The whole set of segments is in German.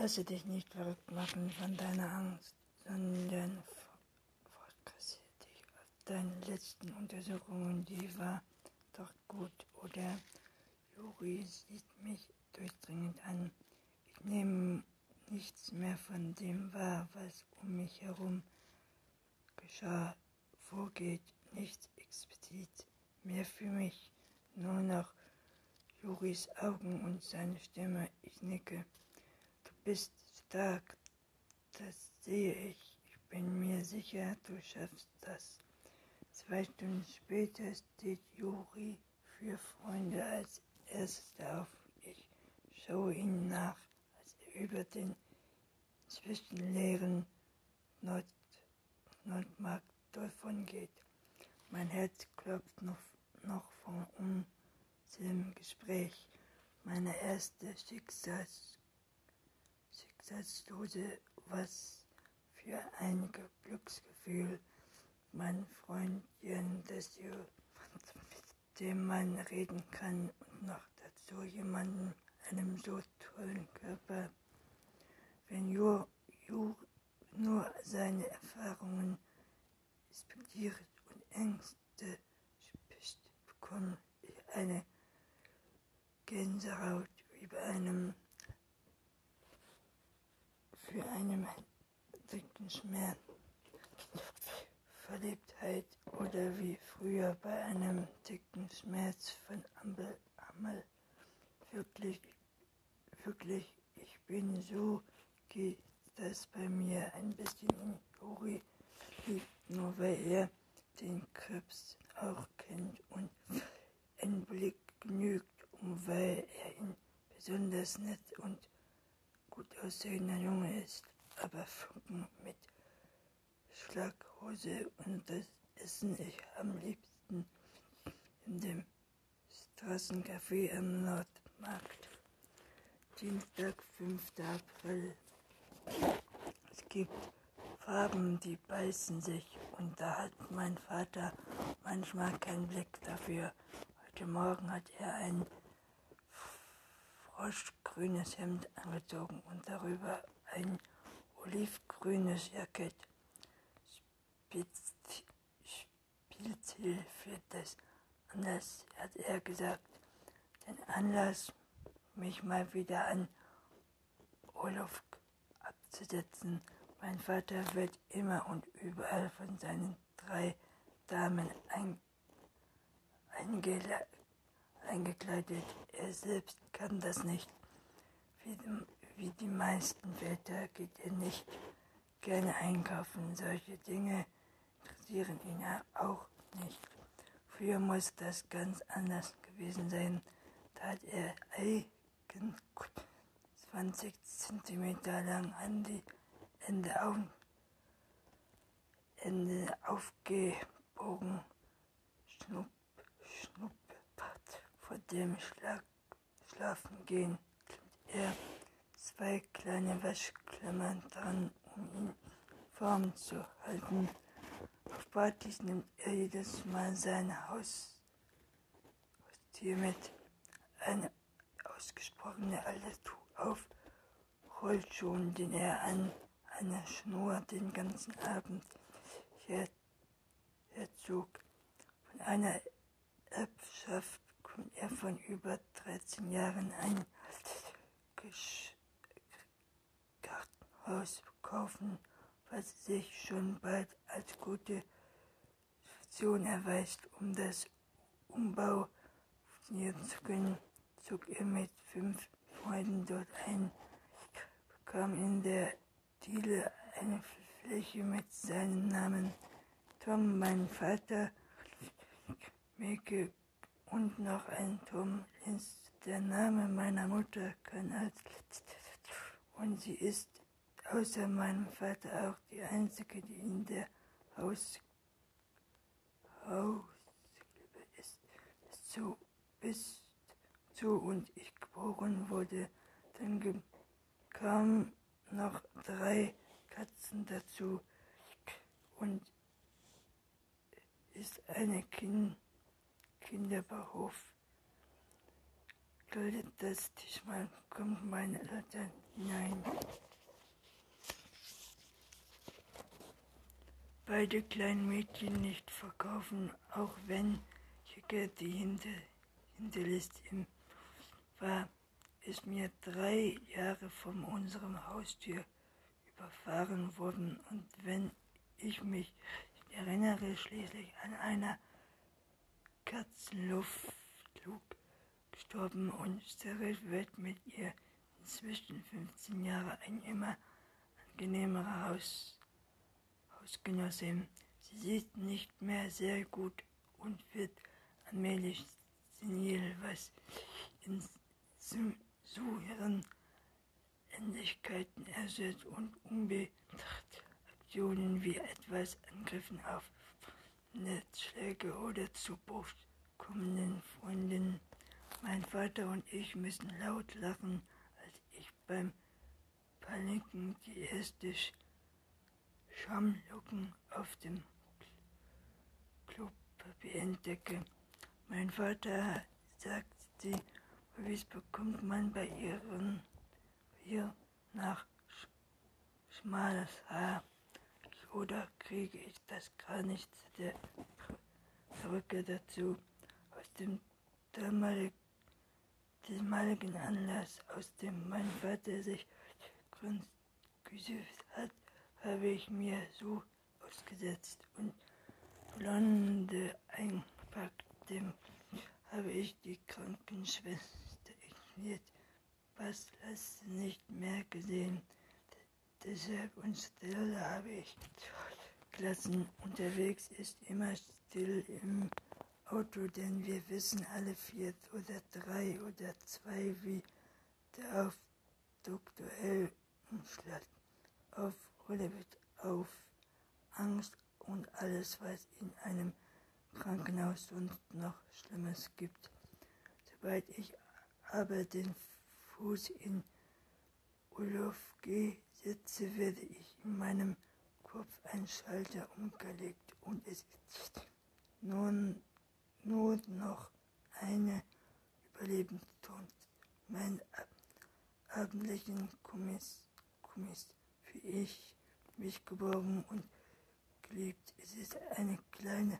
Lasse dich nicht verrückt machen von deiner Angst, sondern fokussiere dich auf deine letzten Untersuchungen, die war doch gut, oder? Juri sieht mich durchdringend an. Ich nehme nichts mehr von dem wahr, was um mich herum geschah, vorgeht, nichts explizit mehr für mich, nur noch Juris Augen und seine Stimme. Ich nicke bist stark, das sehe ich. Ich bin mir sicher, du schaffst das. Zwei Stunden später steht Juri für Freunde als erster auf. Ich schaue ihm nach, als er über den zwischenleeren Nord Nordmarkt davon geht. Mein Herz klopft noch, noch von unserem Gespräch. Meine erste Schicksals Schicksalslose, was für ein Glücksgefühl, mein Freund Jan Desio, mit dem man reden kann und noch dazu jemanden, einem so tollen Körper. Wenn Jur, Jur nur seine Erfahrungen respektiert und Ängste spricht, bekomme ich eine Gänsehaut wie bei einem für einen dicken Schmerz, Verliebtheit oder wie früher bei einem dicken Schmerz von Ampel, Ammel. Wirklich, wirklich, ich bin so, geht das bei mir ein bisschen in Juri nur weil er den Krebs auch kennt und ein Blick genügt, um weil er ihn besonders nett und gut aussehender Junge ist, aber Funken mit Schlaghose und das essen ich am liebsten in dem Straßencafé am Nordmarkt. Dienstag, 5. April. Es gibt Farben, die beißen sich und da hat mein Vater manchmal keinen Blick dafür. Heute Morgen hat er ein froschgrünes Hemd angezogen und darüber ein olivgrünes Jackett. Spielziel für das Anlass, hat er gesagt. Den Anlass, mich mal wieder an Olaf abzusetzen. Mein Vater wird immer und überall von seinen drei Damen ein, eingeladen eingekleidet. Er selbst kann das nicht. Wie die, wie die meisten Väter geht er nicht gerne einkaufen. Solche Dinge interessieren ihn auch nicht. Früher muss das ganz anders gewesen sein. Da hat er eigen 20 cm lang an die Ende, auf, Ende aufgebogen. Schnupp, schnupp dem Schlag Schlafengehen klemmt er zwei kleine Wäschklammern dran, um ihn warm zu halten. Auf Partys nimmt er jedes Mal sein Haus, Haustier mit, eine ausgesprochene Allertu auf Rollschuhen, den er an einer Schnur den ganzen Abend herzog. Von einer Erbschaft kommt er von über 13 Jahren ein Gartenhaus kaufen, was sich schon bald als gute Option erweist, um das Umbau funktionieren zu können, zog er mit fünf Freunden dort ein, bekam in der Diele eine Fläche mit seinem Namen. Tom, mein Vater, Meke und noch ein Tom ist der Name meiner Mutter kann als und sie ist außer meinem Vater auch die einzige, die in der Haus Haus ist, so bis zu und ich geboren wurde. Dann kamen noch drei Katzen dazu. Und ist eine Kind Kinderbauhof Galt das diesmal kommt meine Eltern hinein. Beide kleinen Mädchen nicht verkaufen, auch wenn die hinter, hinterlässt im war, ist mir drei Jahre von unserem Haustür überfahren worden und wenn ich mich erinnere schließlich an einer Katzenluft gestorben und Cyril wird mit ihr inzwischen 15 Jahre ein immer angenehmerer Haus, Hausgenossin. Sie sieht nicht mehr sehr gut und wird allmählich senil, was in ihren Ähnlichkeiten ersetzt und unbedacht Aktionen wie etwas Angriffen auf Netzschläge oder zu Bruch kommenden Freunden mein Vater und ich müssen laut lachen, als ich beim Paniken die erste Schamlocken auf dem Klopapier entdecke. Mein Vater sagt sie, wie bekommt man bei ihren hier nach schmales Haar oder kriege ich das gar nicht der Perücke dazu aus dem damaligen Anlass, aus dem mein Vater sich gesüßt hat, habe ich mir so ausgesetzt und blonde eingepackt. Dem habe ich die Krankenschwester ignoriert. Was du nicht mehr gesehen? Deshalb und Stella habe ich gelassen. Unterwegs ist immer still im Auto, denn wir wissen alle vier oder drei oder zwei, wie der auf Dr. L. umschlägt, auf Hollywood, auf Angst und alles, was in einem Krankenhaus sonst noch Schlimmes gibt. Sobald ich aber den Fuß in Urlaub gehe, sitze, werde ich in meinem Kopf ein Schalter umgelegt und es ist nun nur noch eine Überlebenstund. Mein ab abendlichen Kommiss, Kommiss für ich mich geborgen und geliebt. Es ist eine kleine,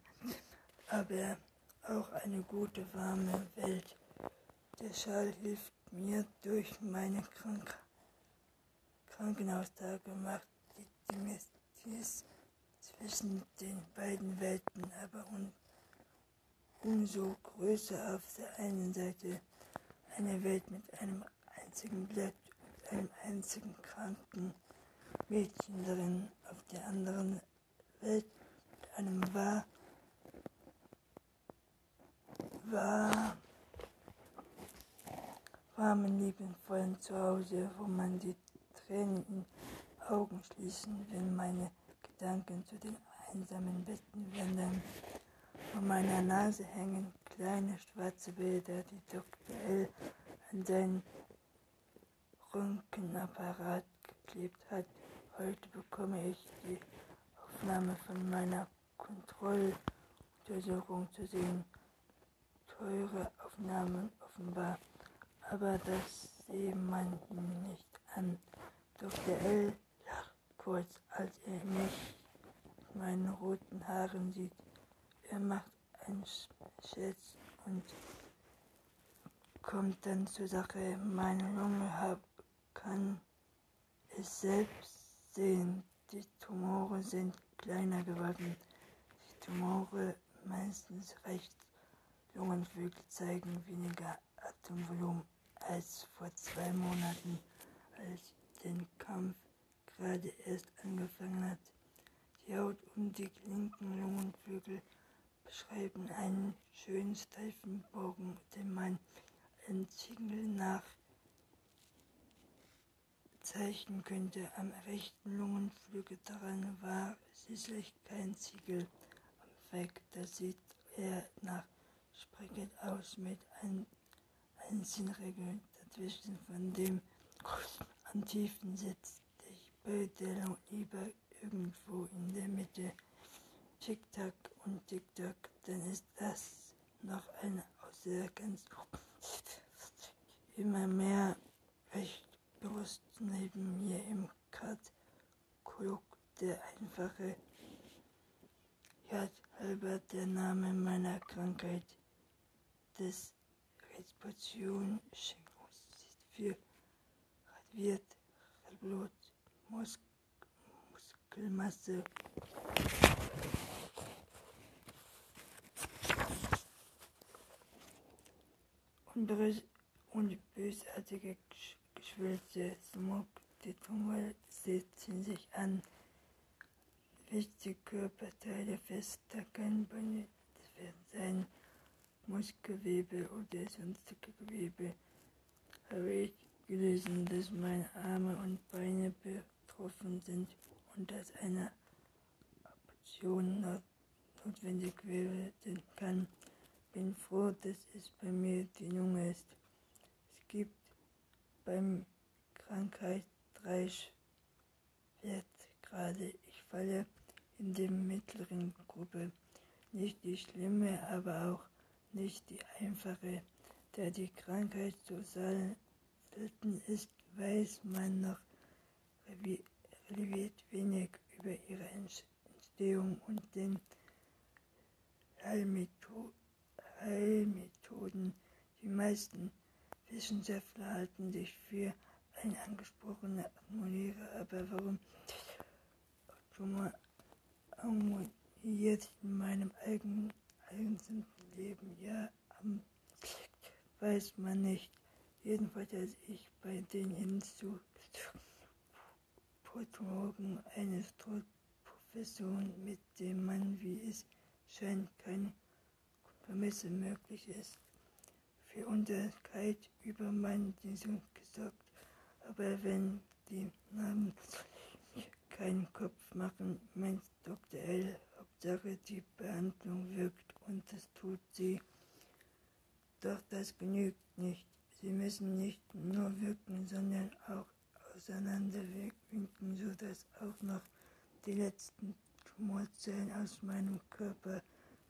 aber auch eine gute, warme Welt. Der Schal hilft mir durch meine Krank Krankenhaustage, macht die Dimension zwischen den beiden Welten aber und umso größer auf der einen Seite eine Welt mit einem einzigen Blatt und einem einzigen kranken Mädchen darin, auf der anderen Welt mit einem wahr, wahr, warmen, liebenvollen Zuhause, wo man die Tränen in Augen schließen, wenn meine Gedanken zu den einsamen Betten wandern. Vor meiner Nase hängen kleine schwarze Bilder, die Dr. L. an seinen Röntgenapparat geklebt hat. Heute bekomme ich die Aufnahme von meiner Kontrolluntersuchung zu sehen. Teure Aufnahmen offenbar, aber das sehe man nicht an. Dr. L. lacht kurz, als er mich mit meinen roten Haaren sieht. Er macht einen Scherz und kommt dann zur Sache. Meine Lunge hab, kann es selbst sehen. Die Tumore sind kleiner geworden. Die Tumore meistens rechts. Lungenflügel zeigen weniger Atemvolumen als vor zwei Monaten, als der Kampf gerade erst angefangen hat. Die Haut um die linken Lungenflügel beschreiben einen schönen steifen Bogen, den man ein Ziegel nach zeichnen könnte. Am rechten Lungenflügel daran war schließlich kein Ziegel am Weg. Das sieht eher nach Sprecket aus mit ein, einzelnen Regeln dazwischen, von dem am tiefen sitzt. Ich bei der lieber irgendwo in der Mitte. Tick-Tack und Tick-Tack, dann ist das noch eine aus der ganz immer mehr recht bewusst neben mir im Katalog der einfache Gerd halber der Name meiner Krankheit des Respiration-Schingos für Radviert, Blut, Mus Muskelmasse und, bösartige Geschwülze, Smog, die Tumor setzen sich an, wichtige Körperteile feststacken, das werden sein Muskelgewebe oder sonstige Gewebe, habe ich gelesen, dass meine Arme und Beine betroffen sind und dass eine Operation notwendig werden kann. Bin froh, dass es bei mir die Lunge ist. Es gibt beim Krankheit drei Schwertgrade. Ich falle in der mittleren Gruppe. Nicht die schlimme, aber auch nicht die einfache. Da die Krankheit so selten ist, weiß man noch relativ wenig über ihre Entstehung und den Heilmethoden. Die meisten Wissenschaftler halten sich für eine angesprochene Atmosphäre, aber warum harmoniert in meinem eigenen, eigenen Leben ja am weiß man nicht. Jedenfalls als ich bei den Hinzu-Portologen eines Professoren, mit dem man, wie es scheint, keine Kompromisse möglich ist, für Unterkeit über meinen Dienst gesorgt. Aber wenn die Namen keinen Kopf machen, meint Dr. L. Hauptsache die Behandlung wirkt und das tut sie. Doch das genügt nicht. Sie müssen nicht nur wirken, sondern auch auseinanderwirken, sodass auch noch die letzten Tumorzellen aus meinem Körper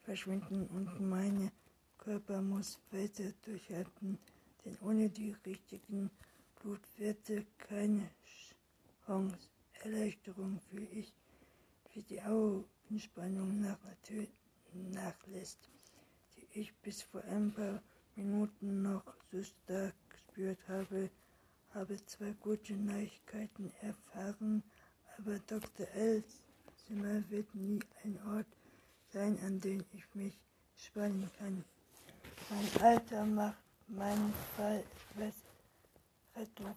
verschwinden und mein Körper muss weiter durchhalten, denn ohne die richtigen Blutwerte keine Chance. Erleichterung fühle ich, wie die Augenspannung nach nachlässt, die ich bis vor ein paar Minuten noch stark gespürt habe, habe zwei gute Neuigkeiten erfahren, aber Dr. L's Zimmer wird nie ein Ort sein, an dem ich mich spannen kann. Mein Alter macht meinen Fall etwas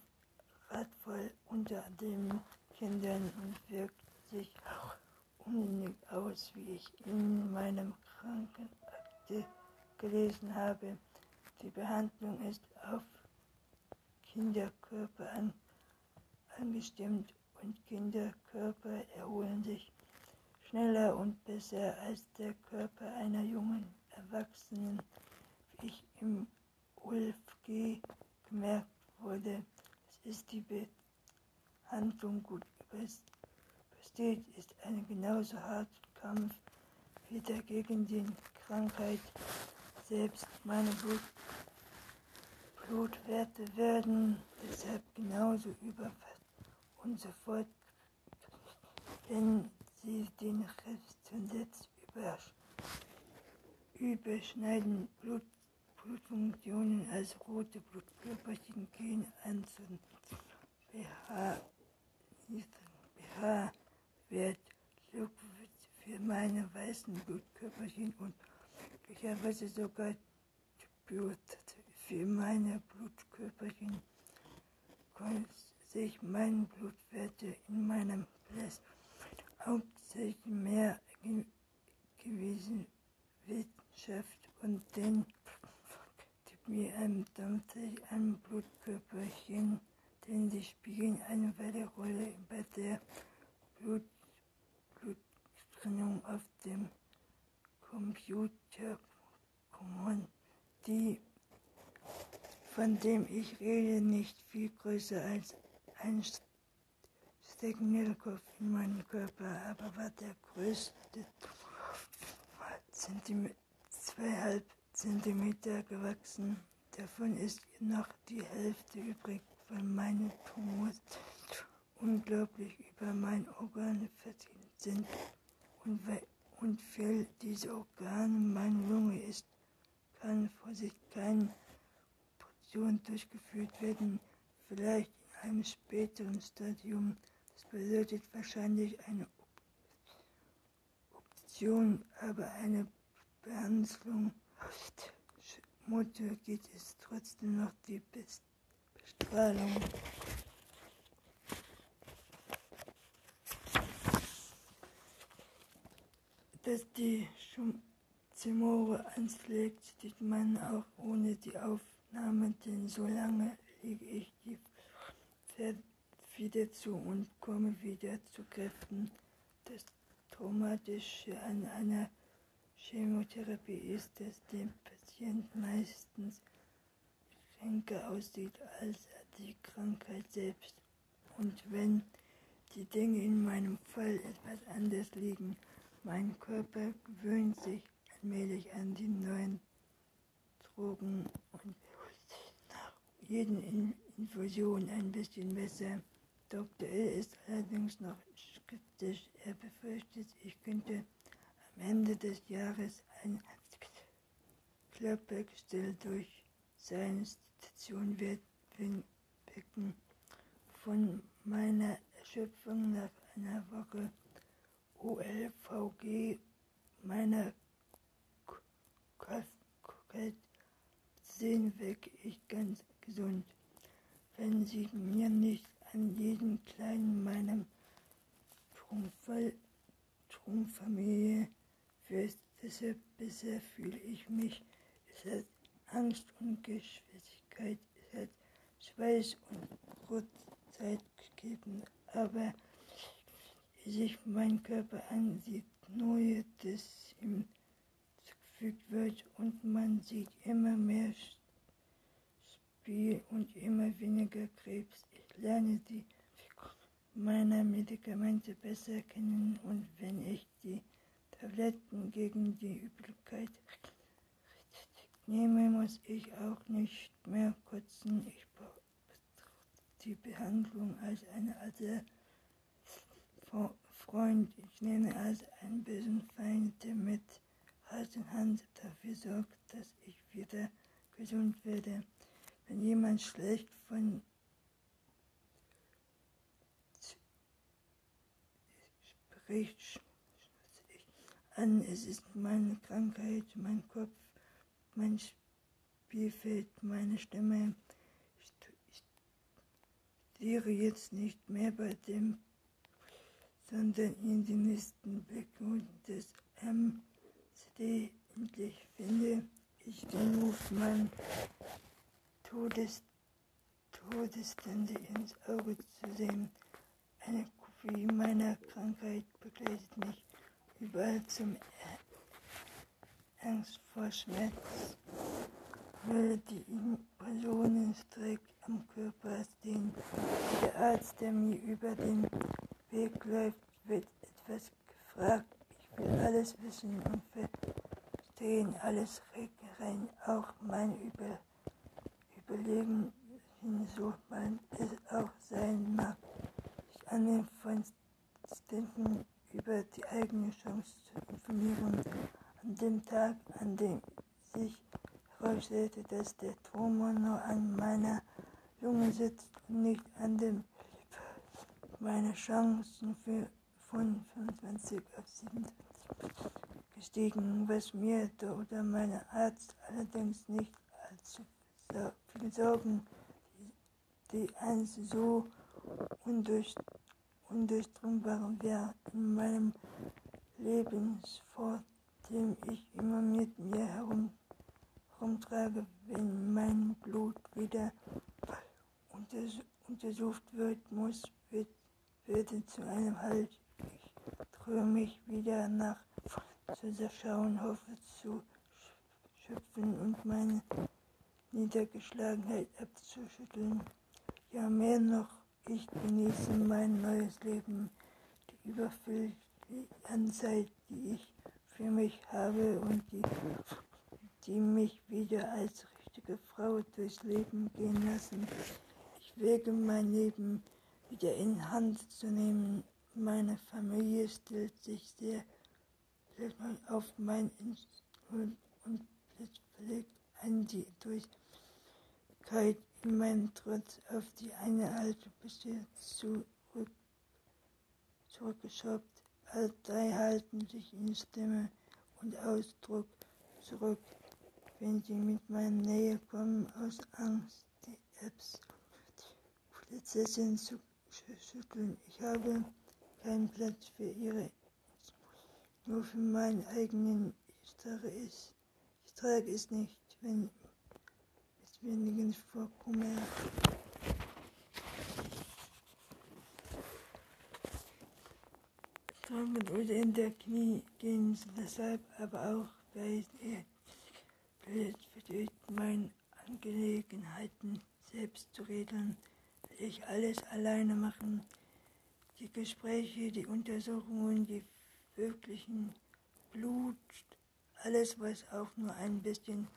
ratvoll unter den Kindern und wirkt sich auch unsinnig aus, wie ich in meinem Krankenakte gelesen habe. Die Behandlung ist auf Kinderkörper an, angestimmt und Kinderkörper erholen sich schneller und besser als der Körper einer jungen Erwachsenen, wie ich im ULFG gemerkt wurde. Es ist die Behandlung gut übersteht, ist ein genauso harter Kampf wie der gegen die Krankheit selbst. Meine Blut Blutwerte werden deshalb genauso überfasst und sofort, wenn sie den Rest zuletzt überschneiden. Blut, Blutfunktionen als rote Blutkörperchen gehen an zum BH, BH-Wert für meine weißen Blutkörperchen und möglicherweise sogar Blut für meine Blutkörperchen sich meine Blutwerte in meinem Blut hauptsächlich mehr gewesen Wissenschaft und den mir ein tatsächlich ein Blutkörperchen, denn sie spielen eine weitere Rolle bei der Blut, Bluttrennung auf dem Computer. Die von dem ich rede, nicht viel größer als ein Stecknirkopf in meinem Körper, aber war der größte zweieinhalb Zentimeter gewachsen. davon ist noch die Hälfte übrig, weil meine Tumors unglaublich über mein Organ verdient sind. Und, und weil diese Organe meine Lunge ist, kann Vorsicht keine Portion durchgeführt werden, vielleicht in einem späteren Stadium. Das bedeutet wahrscheinlich eine Option, aber eine Behandlung Mutter gibt es trotzdem noch die Bestrahlung. Dass die Zimore anschlägt, sieht man auch ohne die Aufnahme, denn so lange lege ich die wieder zu und komme wieder zu Kräften. Das Traumatische an einer Chemotherapie ist, dass der Patient meistens kränker aussieht als die Krankheit selbst. Und wenn die Dinge in meinem Fall etwas anders liegen, mein Körper gewöhnt sich allmählich an die neuen Drogen und jeden Infusion ein bisschen besser. Dr. L. ist allerdings noch skeptisch. Er befürchtet, ich könnte am Ende des Jahres ein Klappergestell durch seine Station wecken. Von meiner Erschöpfung nach einer Woche OLVG meiner Krankheit sehen weg ich ganz gesund. Wenn sie mir nicht an jeden kleinen meinem Trumpfamilie Fürst, deshalb bisher fühle ich mich, es hat Angst und Geschwindigkeit, es hat Schweiß und Rotzeit gegeben, aber wie sich mein Körper ansieht, neue, das ihm zugefügt wird und man sieht immer mehr Spiel und immer weniger Krebs. Ich lerne die meiner Medikamente besser kennen und wenn ich die Tabletten gegen die Übelkeit nehme, muss ich auch nicht mehr kotzen. Ich betrachte die Behandlung als eine alte Freund. Ich nehme als einen bösen Feind, der mit Hand dafür sorgt, dass ich wieder gesund werde. Wenn jemand schlecht von spricht, an. Es ist meine Krankheit, mein Kopf, mein Spielfeld, meine Stimme. Ich, ich studiere jetzt nicht mehr bei dem, sondern in den nächsten Blick das MCD endlich finde ich den Move mein Todes, Todesstände ins Auge zu sehen. Eine Kopie meiner Krankheit begleitet mich überall zum Angst vor Schmerz, weil die Personenstreck am Körper stehen. Der Arzt, der mir über den Weg läuft, wird etwas gefragt. Ich will alles wissen und verstehen, alles rein, auch mein über So man es auch sein mag. Ich annehme von Stinken über die eigene Chance zu informieren. An dem Tag, an dem sich herausstellte, dass der Tumor nur an meiner Lunge sitzt und nicht an dem meine Chancen für von 25 auf 27 gestiegen, was mir der oder mein Arzt allerdings nicht allzu viel Sorgen, die, die eins so undurch, undurchdringbaren Wert in meinem Lebensfort, den ich immer mit mir herum, herumtrage, wenn mein Blut wieder unters untersucht wird, muss, wird, wird zu einem Halt. Ich traue mich wieder nach zu schauen, hoffe zu schöpfen und meine Niedergeschlagenheit abzuschütteln. Ja, mehr noch ich genieße mein neues Leben, die überfüllte Anzeit, die ich für mich habe und die, die mich wieder als vernünftige Frau durchs Leben gehen lassen. Ich wege mein Leben wieder in Hand zu nehmen. Meine Familie stellt sich sehr auf mein Instrument und pflegt an die Durchkeit in meinem Trotz auf die eine alte bisher zurück, zurückgeschobt. All drei halten sich in Stimme und Ausdruck zurück, wenn sie mit meiner Nähe kommen, aus Angst, die Apps, die Prinzessin zu schütteln. Ich habe keinen Platz für ihre, nur für meinen eigenen. Ich trage es, ich trage es nicht, wenn wenigen vorkomme. Tragen oder in der Knie gehen, deshalb aber auch, weil er versteht, meine Angelegenheiten selbst zu regeln, will ich alles alleine machen. Die Gespräche, die Untersuchungen, die wirklichen Blut, alles, was auch nur ein bisschen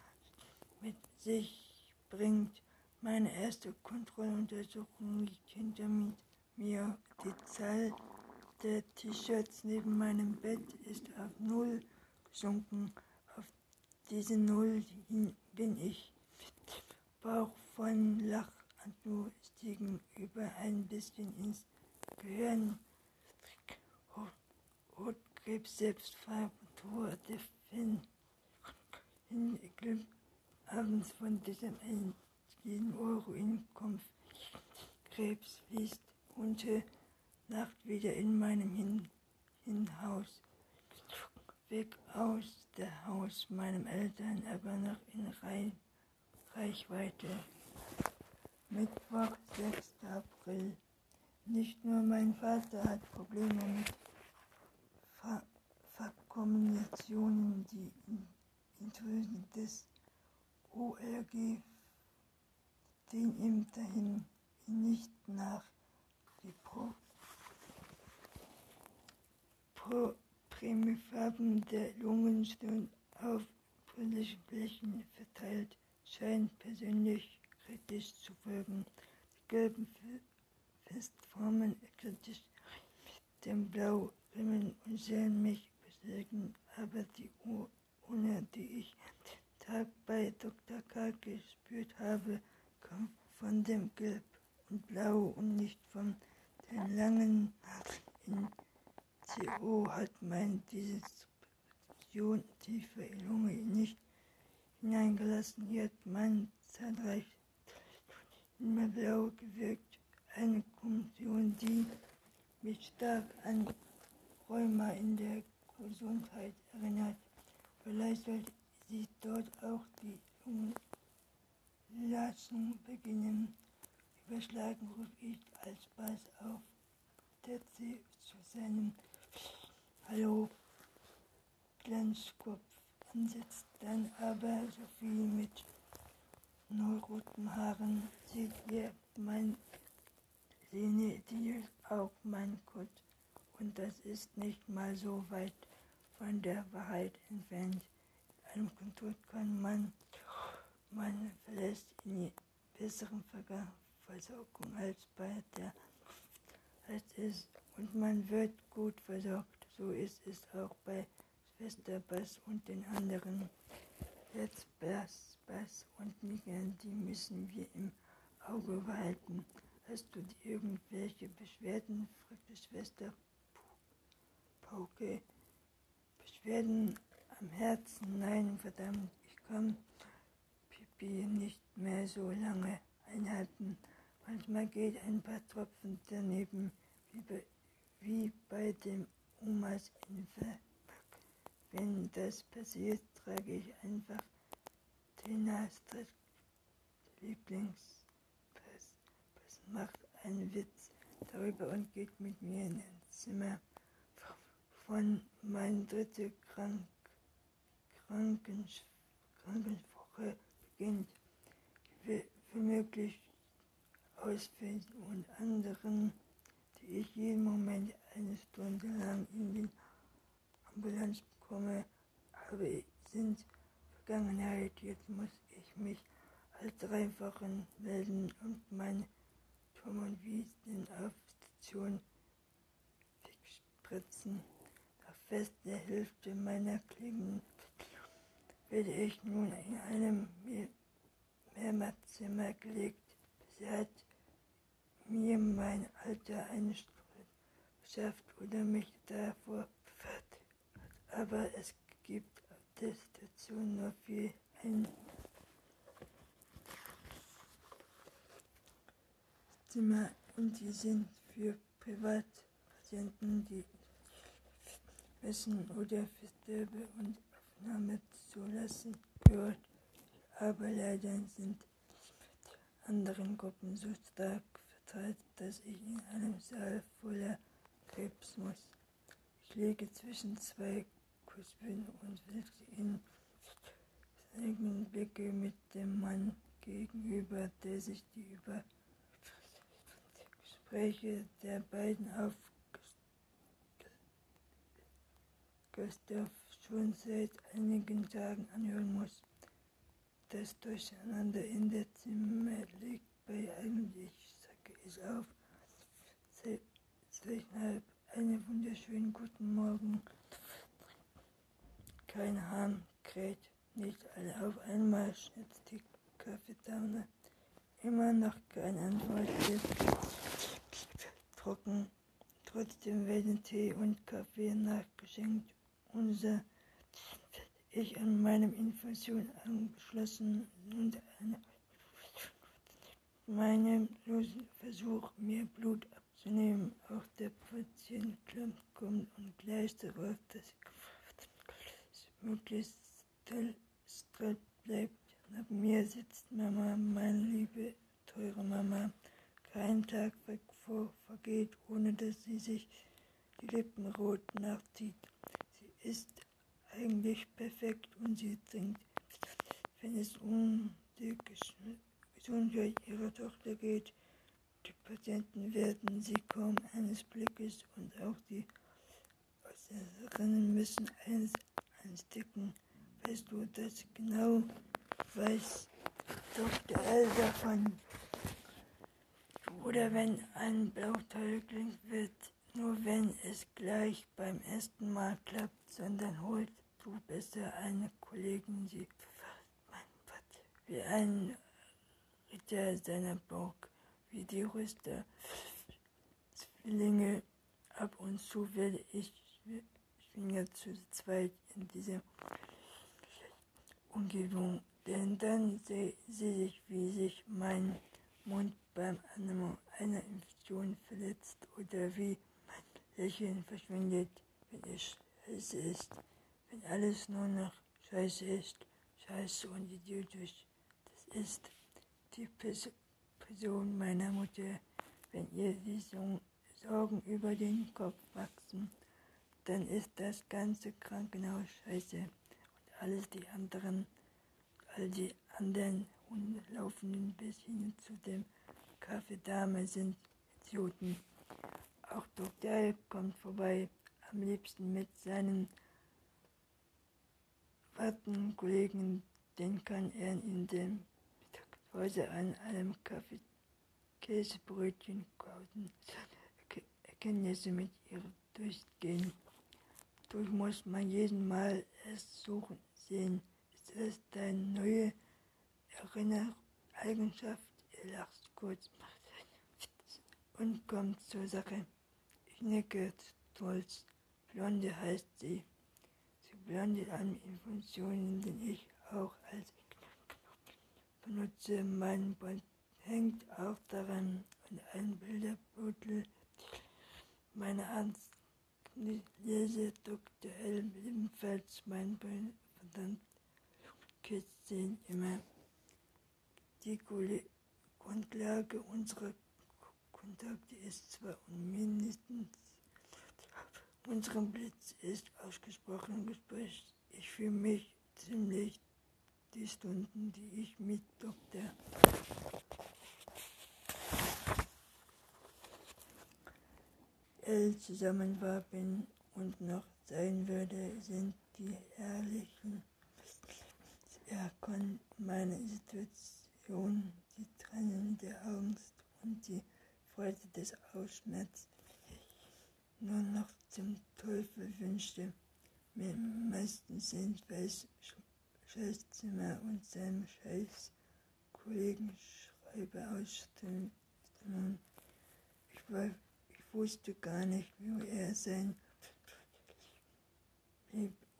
mit sich bringt. Meine erste Kontrolluntersuchung liegt hinter mir. Die Zahl der T-Shirts neben meinem Bett ist auf Null gesunken. Auf diese Null bin ich mit Bauch von Lachanflug stiegen über ein bisschen ins Gehirn. Hotkrebs Selbstfraktur der Finn. Abends von diesem 1 Euro Inkomst Krebs fließt unter Nacht wieder in meinem Hin Hinhaus. Weg aus der Haus meinem Eltern, aber noch in Reich Reichweite. Mittwoch, 6. April. Nicht nur mein Vater hat Probleme mit Ver Verkombinationen, die Intuition des OLG den dahin nicht nach. Die Pro Prämiefarben der Lungen sind auf politischen Flächen verteilt, scheint persönlich kritisch zu wirken. Die gelben Festformen kritisch mit dem Blau rimmen und sehen mich besorgen, aber die Urne, die ich Tag bei Dr. K. gespürt habe, kommt von dem Gelb und Blau und nicht von den langen in CO hat mein diese Substitution tiefe Lunge nicht hineingelassen. Hier hat mein zahlreich immer blau gewirkt. Eine Kommission, die mich stark an Rheuma in der Gesundheit erinnert. Vielleicht sollte sie dort auch die Umlassung beginnen. Überschlagen rufe ich als Bass auf, sie zu seinem Hallo Glanzkopf ansetzt, dann aber Sophie mit roten Haaren sieht ihr mein Sehne, die auch mein Kott und das ist nicht mal so weit von der Wahrheit entfernt. In einem Kontur kann man, man verlässt in besseren Versorgung als bei der als ist und man wird gut versorgt. So ist es auch bei Schwester Bass und den anderen. Jetzt Bass, Bass und Miguel, die müssen wir im Auge behalten. Hast du irgendwelche Beschwerden? fragte Schwester Pauke. Beschwerden am Herzen? Nein, verdammt, ich kann Pipi nicht mehr so lange einhalten. Manchmal geht ein paar Tropfen daneben, wie bei, wie bei dem Omas Hilfe. Wenn das passiert, trage ich einfach den Lieblingspass. Pass macht einen Witz darüber und geht mit mir in ein Zimmer von meiner dritten Krank Krankens Krankenswoche beginnt, womöglich ausfällt und anderen die ich jeden Moment eine Stunde lang in den Ambulanz bekomme, habe, sind Vergangenheit. Jetzt muss ich mich als drei Wochen melden und mein Tomobil den auf Station spritzen. Nach fast der Hälfte meiner Klingen werde ich nun in einem Mehrmachzimmer gelegt. Bisher hat mir mein Alter eine beschafft oder mich davor bewahrt. Aber es gibt auf der Station nur für ein Zimmer und die sind für Privatpatienten, die Messen oder Versterbe und Aufnahme zulassen gehört. Aber leider sind anderen Gruppen so stark verteilt, dass ich in einem Saal voller Krebs muss. Ich liege zwischen zwei Kussbühnen und wechsle in seinen Blicke mit dem Mann gegenüber, der sich die über Gespräche der beiden auf Gustav schon seit einigen Tagen anhören muss. Das Durcheinander in der Zimmer liegt bei eigentlich, sage ich auf, zweieinhalb. Einen wunderschönen guten Morgen. Kein Hahn kräht, nicht alle auf einmal, schnitzt die Kaffeedame. Immer noch keine Antwort. Trocken. Trotzdem werden Tee und Kaffee nachgeschenkt. Unser ich an meinem Infusion angeschlossen und an meinem losen Versuch, mir Blut abzunehmen. Auch der Patient kommt und gleich darauf, dass es möglichst still bleibt. Neben mir sitzt Mama, meine liebe, teure Mama. Kein Tag vor vergeht, ohne dass sie sich die Lippen rot nachzieht. Sie ist eigentlich perfekt und sie trinkt, wenn es um die Gesundheit ihrer Tochter geht. Die Patienten werden sie kaum eines Blickes und auch die Äußerinnen müssen eines anstecken. Weißt du das genau? Weiß Dr. L davon. Oder wenn ein Blauteil klingt, wird nur wenn es gleich beim ersten Mal klappt, sondern holt du besser eine Kollegin, sie mein Gott, wie ein Ritter seiner Burg, wie die Rüster, Zwillinge. Ab und zu werde ich schwinger zu zweit in dieser Umgebung, denn dann sehe ich, wie sich mein Mund beim Animal einer Infektion verletzt oder wie mein Lächeln verschwindet, wenn es scheiße ist, wenn alles nur noch scheiße ist, scheiße und idiotisch. Das ist die Person meiner Mutter. Wenn ihr die Sorgen über den Kopf wachsen, dann ist das ganze Krankenhaus scheiße und alles die anderen, all die anderen Hunde bis hin zu dem Kaffeedame sind Idioten. Auch Dr. kommt vorbei, am liebsten mit seinen Kollegen, den kann er in dem Mittagspause an einem Kaffee Käsebrötchen kaufen. Erkenntnisse mit ihr durchgehen. Durch muss man jeden Mal es suchen sehen. Ist das deine neue Erinnereigenschaft? Er lacht kurz und kommt zur Sache. Ich nicke stolz. Blonde heißt sie. Blendet an Informationen, die ich auch als benutze. Mein Band hängt auch daran und ein Bilderbeutel. Meine Hand lese Dr. L. ebenfalls mein verdammt sehen immer die Grundlage unserer Kontakte ist zwar mindestens unserem Blitz ist ausgesprochen Gespräch. Ich fühle mich ziemlich die Stunden, die ich mit Dr. L zusammen war, bin und noch sein würde, sind die herrlichen. Er kann meine Situation die Tränen der Angst und die Freude des Ausschmerzes nur noch zum Teufel wünschte. Mir meistens weiß Scheißzimmer und seinem Scheiß Kollegen schreibe Ausstellungen. Ich, ich wusste gar nicht, wie er sein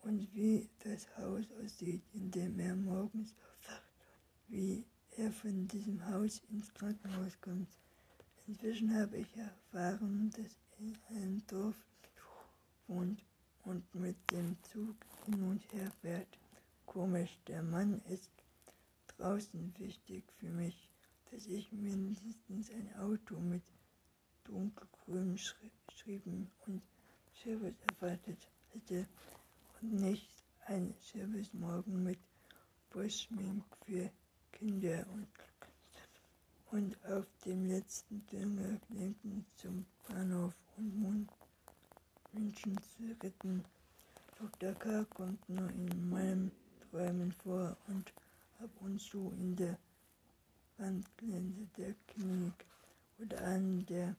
und wie das Haus aussieht, in dem er morgens aufwacht, wie er von diesem Haus ins Krankenhaus kommt. Inzwischen habe ich erfahren, dass in einem Dorf wohnt und mit dem Zug hin und her fährt. Komisch, der Mann ist draußen wichtig für mich, dass ich mindestens ein Auto mit dunkelgrünen Schrieben und Service erwartet hätte und nicht ein Servicemorgen mit Buschmink für Kinder und, und auf dem letzten Dünger blinken zum Bahnhof und München zu retten. Dr. K. kommt nur in meinen Träumen vor und ab und zu in der Wandgelände der Klinik oder an der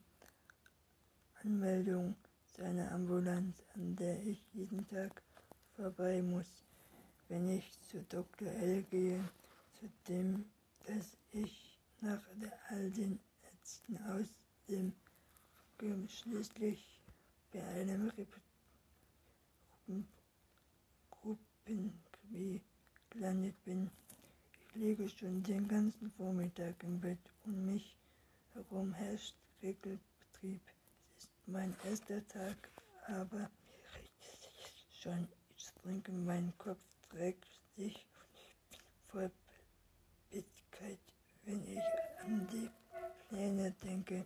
Anmeldung seiner Ambulanz, an der ich jeden Tag vorbei muss, wenn ich zu Dr. L gehe, zu dem, dass ich nach all den Ärzten aus dem schließlich bei einem Gruppenkrimi gelandet bin. Ich liege schon den ganzen Vormittag im Bett und mich herum herrscht Regelbetrieb. Es ist mein erster Tag, aber riecht es schon ich trinke, mein Kopf trägt sich voll Bittigkeit, wenn ich an die Pläne denke,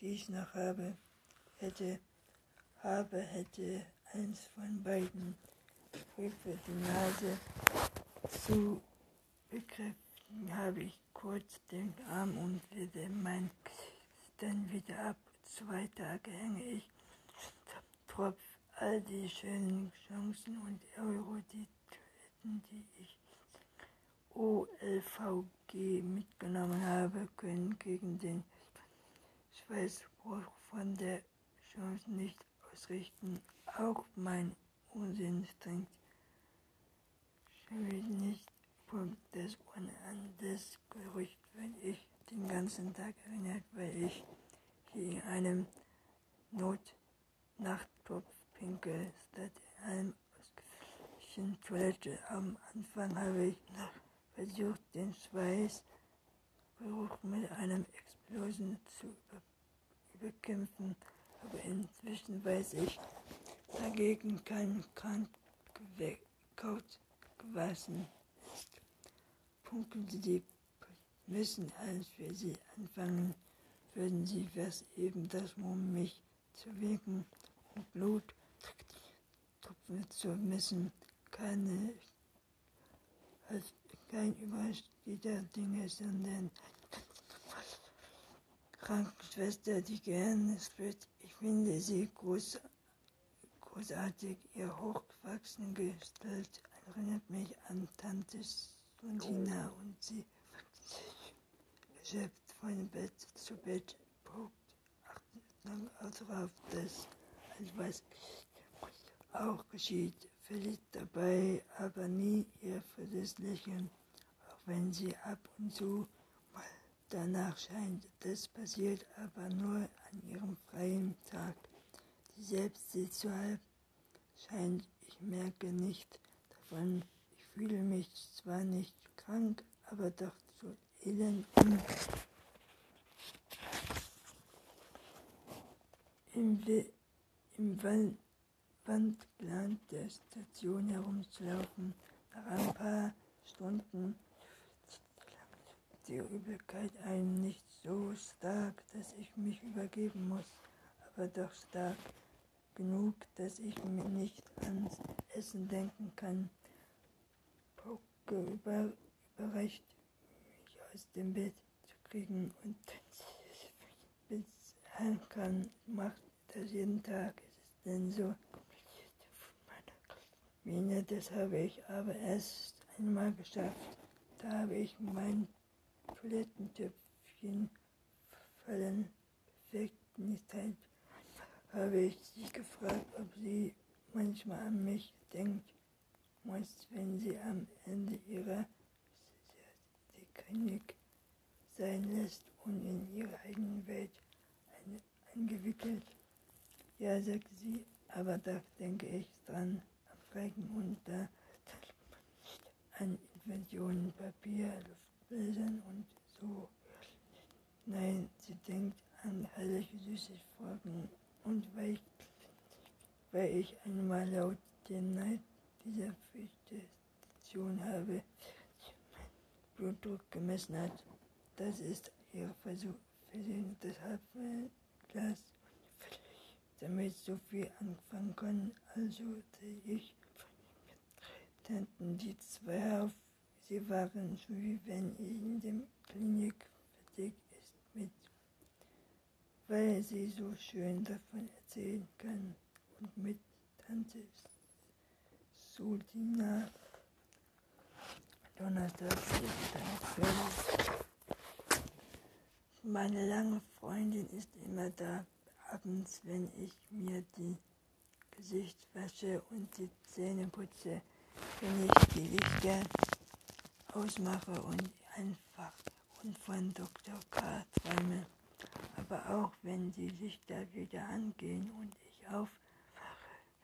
die ich noch habe, hätte, habe, hätte eins von beiden Prüfe die Nase zu bekräftigen, habe ich kurz den Arm und wieder mein dann wieder ab. Zwei Tage hänge ich Tropf all die schönen Chancen und Euro, die die ich OLVG mitgenommen habe, können gegen den Schweißbruch von der Chance nicht ausrichten. Auch mein Unsinn strengt mich nicht von das Ohren an das Gerücht, wenn ich den ganzen Tag erinnert, weil ich hier in einem Notnachttopf Pinkel statt einem ausgefüllten Toilette. Am Anfang habe ich noch versucht, den Schweißgeruch mit einem Explosion zu bekämpfen, aber inzwischen weiß ich dagegen kein krank gewaschen ist. Punkten Sie müssen, als wir sie anfangen, würden sie was eben das, um mich zu wirken und Blut Tropfen zu messen, keine, als kein Dinge, sondern Krankenschwester, die gerne wird. Ich finde sie groß, großartig. Ihr hochgewachsene Gestalt erinnert mich an Tante Sontina und sie sich erschöpft von Bett zu Bett pokt, achtet lang darauf, dass etwas auch geschieht, verliert dabei aber nie ihr Verlässlichen, wenn sie ab und zu mal danach scheint. Das passiert aber nur an ihrem freien Tag. Sie selbst sieht so halb scheint, ich merke nicht davon. Ich fühle mich zwar nicht krank, aber doch so elend im, im, im Wald Wandland der Station herumzulaufen. Nach ein paar Stunden die Übelkeit einem nicht so stark, dass ich mich übergeben muss, aber doch stark genug, dass ich mir nicht ans Essen denken kann. Pauke über, überreicht mich aus dem Bett zu kriegen und bis kann, macht das jeden Tag. Ist es denn so? Mine, das habe ich aber erst einmal geschafft. Da habe ich mein Toilettentöpfchen fallen perfekt nicht ein. Habe ich sie gefragt, ob sie manchmal an mich denkt, muss, wenn sie am Ende ihrer König sein lässt und in ihre eigene Welt eingewickelt. Ja, sagt sie, aber da denke ich dran, am Flecken und da an Inventionen, Papier, Luftbildern und so. Nein, sie denkt an herrliche Süßigkeiten und weil ich, weil ich einmal laut den Neid dieser Station habe, Blutdruck gemessen hat. Das ist ihr Versuch, Versehen, deshalb Glas damit so viel anfangen können. Also sehe ich Tanten die zwei auf. Sie waren so wie wenn ich in der Klinik fertig ist mit, weil sie so schön davon erzählen kann und mit Tante Sultina Donnerstag Meine lange Freundin ist immer da abends, wenn ich mir die Gesicht wasche und die Zähne putze, wenn ich die Lichter ausmache und einfach und von Dr. K. träume. Aber auch wenn die Lichter wieder angehen und ich aufwache,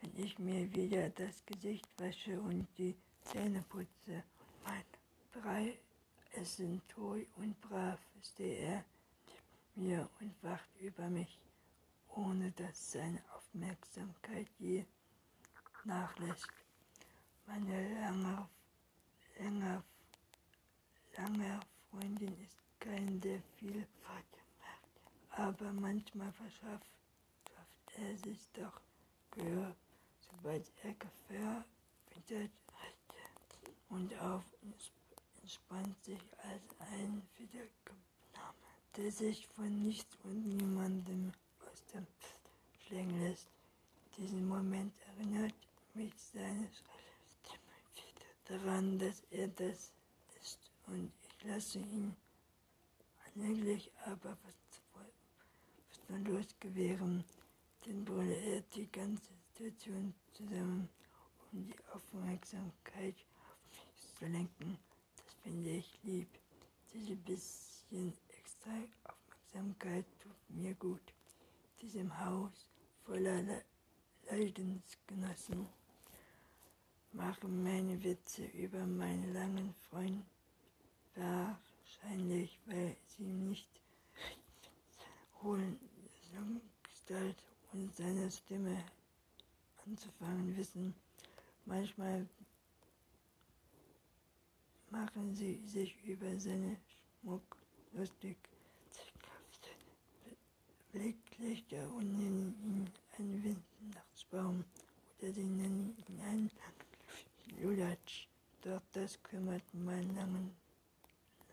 wenn ich mir wieder das Gesicht wasche und die Zähne putze und mein drei essen treu und brav, steht er mir und wacht über mich ohne dass seine Aufmerksamkeit je nachlässt. Meine lange, lange, lange Freundin ist kein, der viel macht, aber manchmal verschafft er sich doch Gehör, sobald er Gefahr findet und auf entspannt sich als ein Wiedergabnahme, der sich von nichts und niemandem Äußerste schlägen lässt. Diesen Moment erinnert mich seine Stimme wieder daran, dass er das und ich lasse ihn allmählich aber was losgewähren, dann brülle er die ganze Situation zusammen, um die Aufmerksamkeit auf mich zu lenken. Das finde ich lieb. Diese bisschen extra Aufmerksamkeit tut mir gut diesem Haus voller Leidensgenossen machen meine Witze über meinen langen Freund wahrscheinlich, weil sie nicht holen Gestalt und seine Stimme anzufangen wissen. Manchmal machen sie sich über seinen Schmuck lustig. Blicklichter und nennen ihn einen Weihnachtsbaum oder sie nennen ihn einen Lulatsch. Doch das kümmert meinen langen,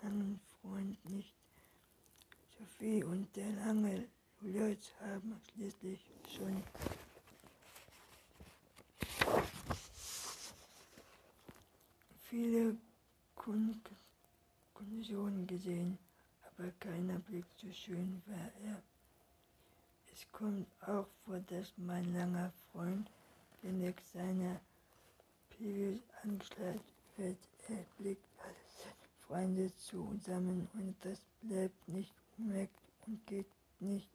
langen Freund nicht. Sophie und der lange Lulatsch haben schließlich schon viele Konditionen gesehen, aber keiner Blick so schön war er. Es kommt auch vor, dass mein langer Freund wenig seiner Pegel angeschlagen wird. Er blickt Freunde zusammen und das bleibt nicht unmerkt und geht nicht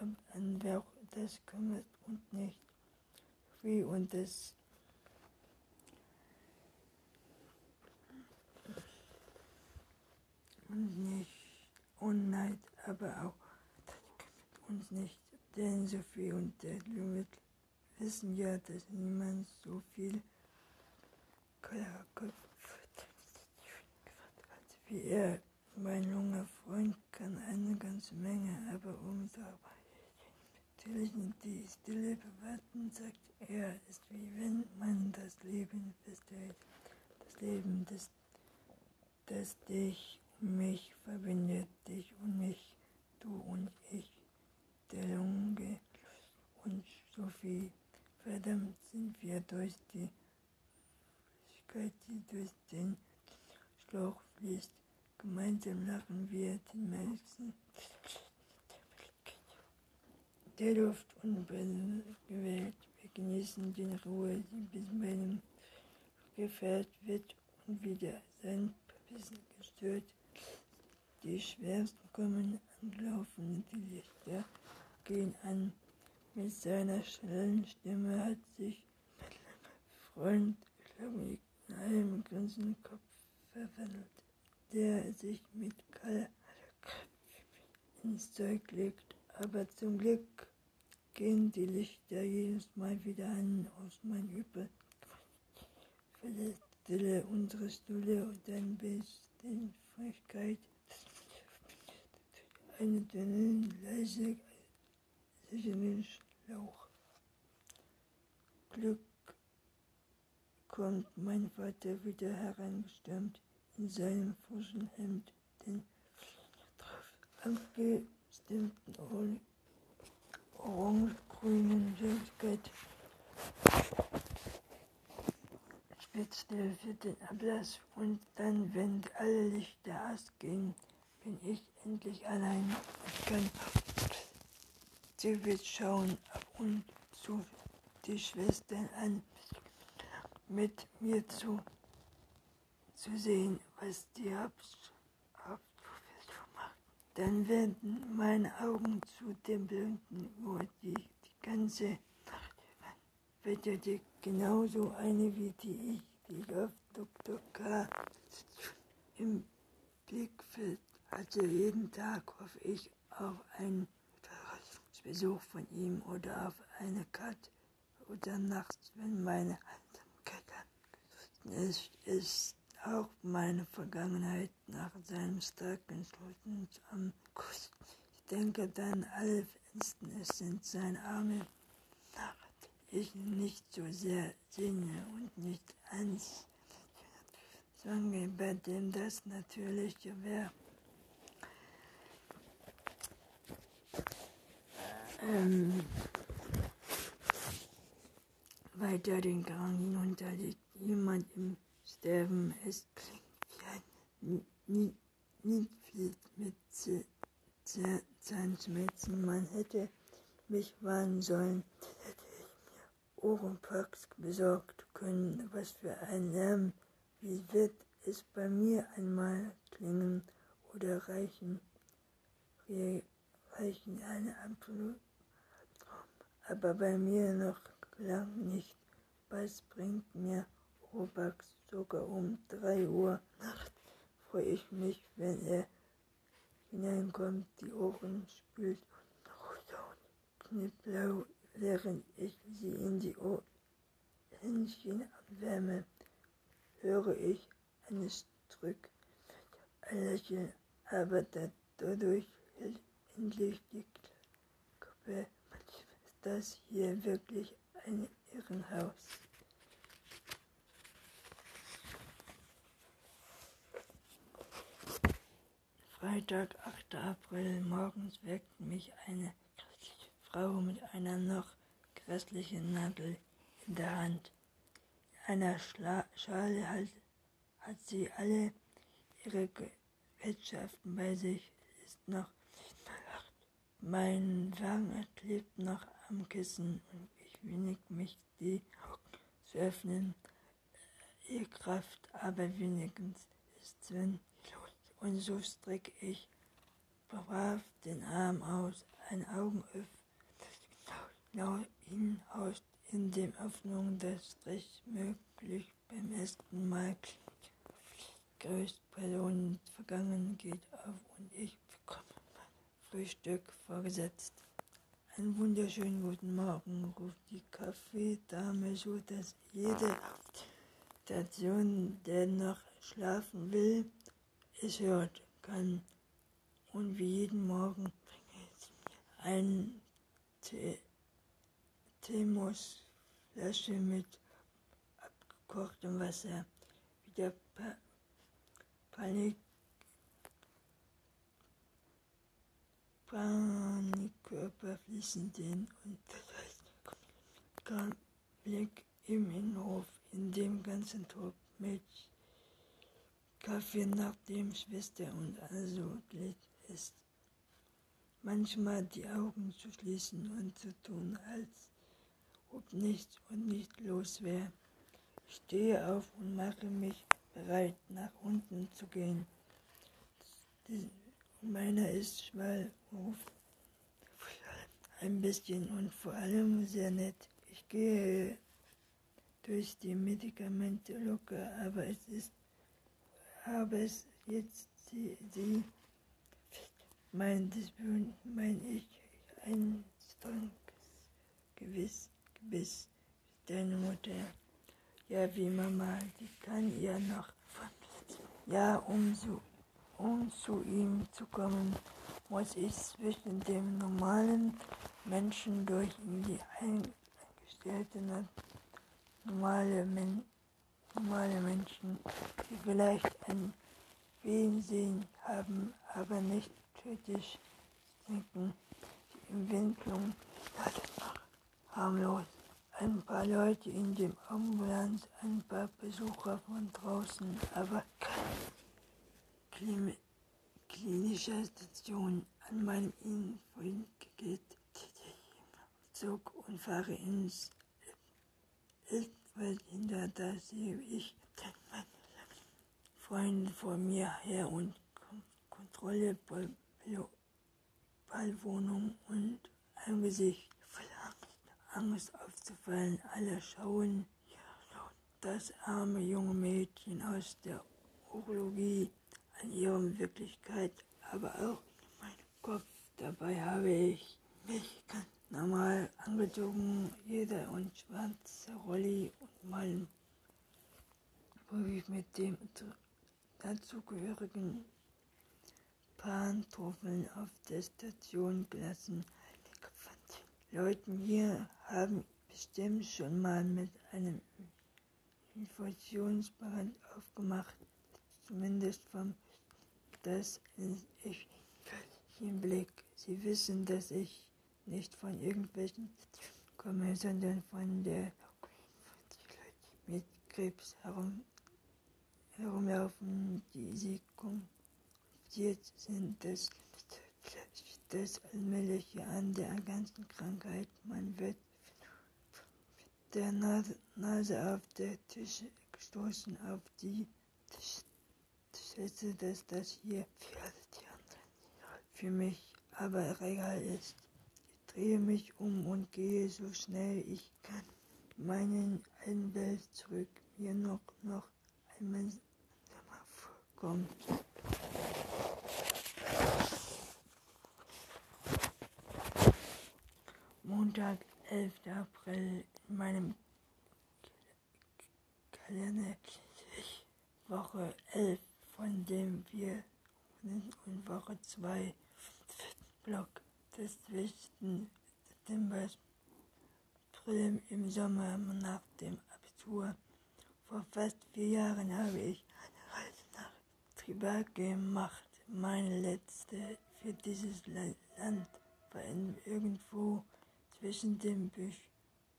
an wer das kümmert und nicht. Wie und das und nicht Unneid, aber auch uns nicht, denn Sophie und der Limit wissen ja, dass niemand so viel Kopf wie er. Mein junger Freund kann eine ganze Menge, aber um natürlich die Stille bewahren, sagt er, ist wie wenn man das Leben festhält. Das Leben, das, das dich und mich verbindet, dich und mich, du und ich der Lunge und Sophie. Verdammt sind wir durch die durch den Schlauch fließt, Gemeinsam lachen wir den meisten der Luft unbewegt. Wir genießen die Ruhe, die bis meinem gefährt wird und wieder sein Wissen gestört. Die Schwersten kommen angelaufen, die Lichter gehen an. Mit seiner schnellen Stimme hat sich Freund Schlammig in einem ganzen Kopf verwandelt, der sich mit Karl ins Zeug legt. Aber zum Glück gehen die Lichter jedes Mal wieder an aus meinem Übel. Verletzte unsere Stühle und dann Beständigkeit. Eine dünne, leise, sicheren Schlauch. Glück kommt mein Vater wieder hereingestürmt in seinem frischen Hemd, den abgestimmten orange-grünen Jacket spitzte für den Ablass und dann, wenn alle Lichter ausgehen, bin ich endlich allein und kann wird schauen ab und zu die Schwestern an, mit mir zu, zu sehen, was die Hauptschule macht. Dann werden meine Augen zu dem blinden Uhr, die die ganze Nacht wetterte, genauso eine wie die ich, die auf Dr. K. im Blickfeld hatte. Jeden Tag hoffe ich auf einen Besuch von ihm oder auf eine Karte oder nachts, wenn meine Einsamkeit ist, ist auch meine Vergangenheit nach seinem starken Schluss am Kuss. Ich denke dann alle Fenster, es sind seine Arme, nach ich nicht so sehr sinne und nicht eins Sange, bei dem das Natürliche wäre. ähm, weiter den Gang hinunter liegt jemand im Sterben. Es klingt wie ein viel mit Zahnschmerzen. Man hätte mich warnen sollen, hätte ich mir Ohrenpacks besorgt können. Was für ein Lärm. Wie wird es bei mir einmal klingen oder reichen? Wir reichen eine absolute aber bei mir noch lang nicht. Was bringt mir Robax sogar um drei Uhr Nacht? Freue ich mich, wenn er hineinkommt, die Ohren spült und knippblau, während ich sie in die Händchen abwärme, höre ich ein Strück, ein Lächeln, aber dadurch hält endlich die Klappe das hier wirklich ein Irrenhaus. Freitag, 8. April, morgens weckt mich eine Frau mit einer noch grässlichen Nadel in der Hand. In einer Schla Schale hat, hat sie alle ihre Gerätschaften bei sich, ist noch mein Wange klebt noch am Kissen und ich wenig mich die Augen zu öffnen. Ihr Kraft aber wenigstens ist wenn und so strecke ich brav den Arm aus, ein Augen öffnet hinaus in der Hoffnung, dass Strich möglich beim ersten Mal größte Personen vergangen geht auf und ich bekomme mein Frühstück vorgesetzt. Einen wunderschönen guten Morgen, ruft die Kaffeedame, so dass jede Station, der noch schlafen will, es hört kann. Und wie jeden Morgen bringe ich ein Thermosflasche mit abgekochtem Wasser. Wieder pa Panik Körper fließen den und kein Blick im Innenhof, in dem ganzen Trupp mit Kaffee, nachdem Schwester und also Glied ist. Manchmal die Augen zu schließen und zu tun, als ob nichts und nicht los wäre. Stehe auf und mache mich bereit, nach unten zu gehen. Meiner ist schmal, ruft ein bisschen und vor allem sehr nett. Ich gehe durch die Medikamente locker, aber es ist, habe es jetzt sie, sie mein, mein ich, ein Gewiss, Gebiss, deine Mutter. Ja, wie Mama, die kann ja noch Ja, um, so, um zu ihm zu kommen, muss ich zwischen dem normalen Menschen durch die eingestellten normale, Men normale Menschen, die vielleicht ein Wehensehen haben, aber nicht kritisch denken. Die Entwicklung ist noch harmlos. Ein paar Leute in dem Ambulanz, ein paar Besucher von draußen, aber keine klinische Station an meinem Innenfreund geht. Zug und fahre ins Wildwald hinter, da sehe ich meine Freunde vor mir her und Kontrolle Ballwohnung und ein Gesicht voller Angst aufzufallen. Alle schauen das arme junge Mädchen aus der Urologie an ihre Wirklichkeit, aber auch in meinem Kopf. Dabei habe ich mich ganz normal angezogen, jeder und schwarze Rolli und mein ich mit dem dazugehörigen Pantoffeln auf der Station gelassen. Leuten hier haben bestimmt schon mal mit einem Infektionsbrand aufgemacht, zumindest vom das ich im Blick. Sie wissen, dass ich nicht von irgendwelchen komme, sondern von der mit Krebs herum, herumlaufen, die sie konfrontiert sind. Das, das Allmähliche an der ganzen Krankheit. Man wird mit der Nase auf der Tisch gestoßen, auf die Schätze, dass das hier für die anderen für mich aber regal ist drehe mich um und gehe so schnell ich kann meinen alten Welt zurück, mir noch, noch einmal vorkommt. Montag, 11. April, in meinem Kalender Woche 11, von dem wir und Woche 2 Block 12. September drüben im Sommer nach dem Abitur. Vor fast vier Jahren habe ich eine Reise nach Triberg gemacht. Meine letzte für dieses Land war irgendwo zwischen den Büch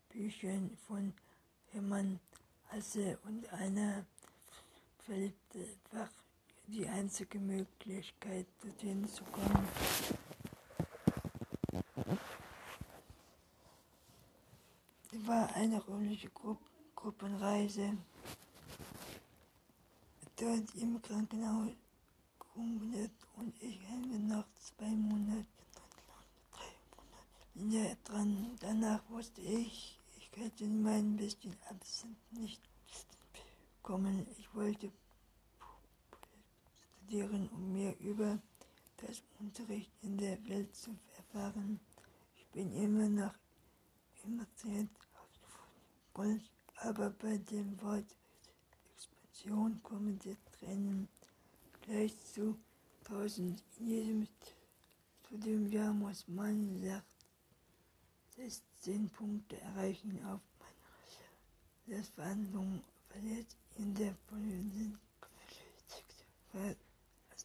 Büchern von Hermann Hasse und einer verliebten Fach die einzige Möglichkeit, dorthin zu kommen. war eine Gru Gruppenreise. Dort im Krankenhaus gegründet und ich hänge noch zwei Monate, drei Monate dran. Danach wusste ich, ich könnte mein bisschen Absent nicht kommen. Ich wollte studieren, um mehr über das Unterricht in der Welt zu erfahren. Ich bin immer noch emotioniert Gold, aber bei dem Wort Expansion kommen die Tränen gleich zu tausend. In jedem Studiumjahr muss man sagt, 16 Punkte erreichen auf meiner Das Verhandlung verliert in der Politik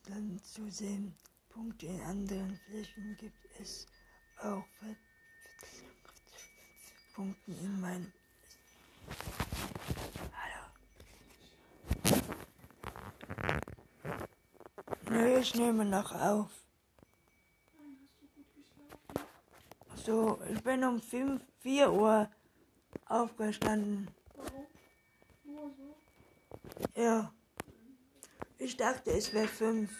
dann zu sehen. Punkte in anderen Flächen gibt es auch Punkte in meinem Hallo. ich nehme noch auf. Nein, hast du gut geschlafen? So, ich bin um 5, 4 Uhr aufgestanden. Warum? Nur so? Ja. Ich dachte, es wäre 5.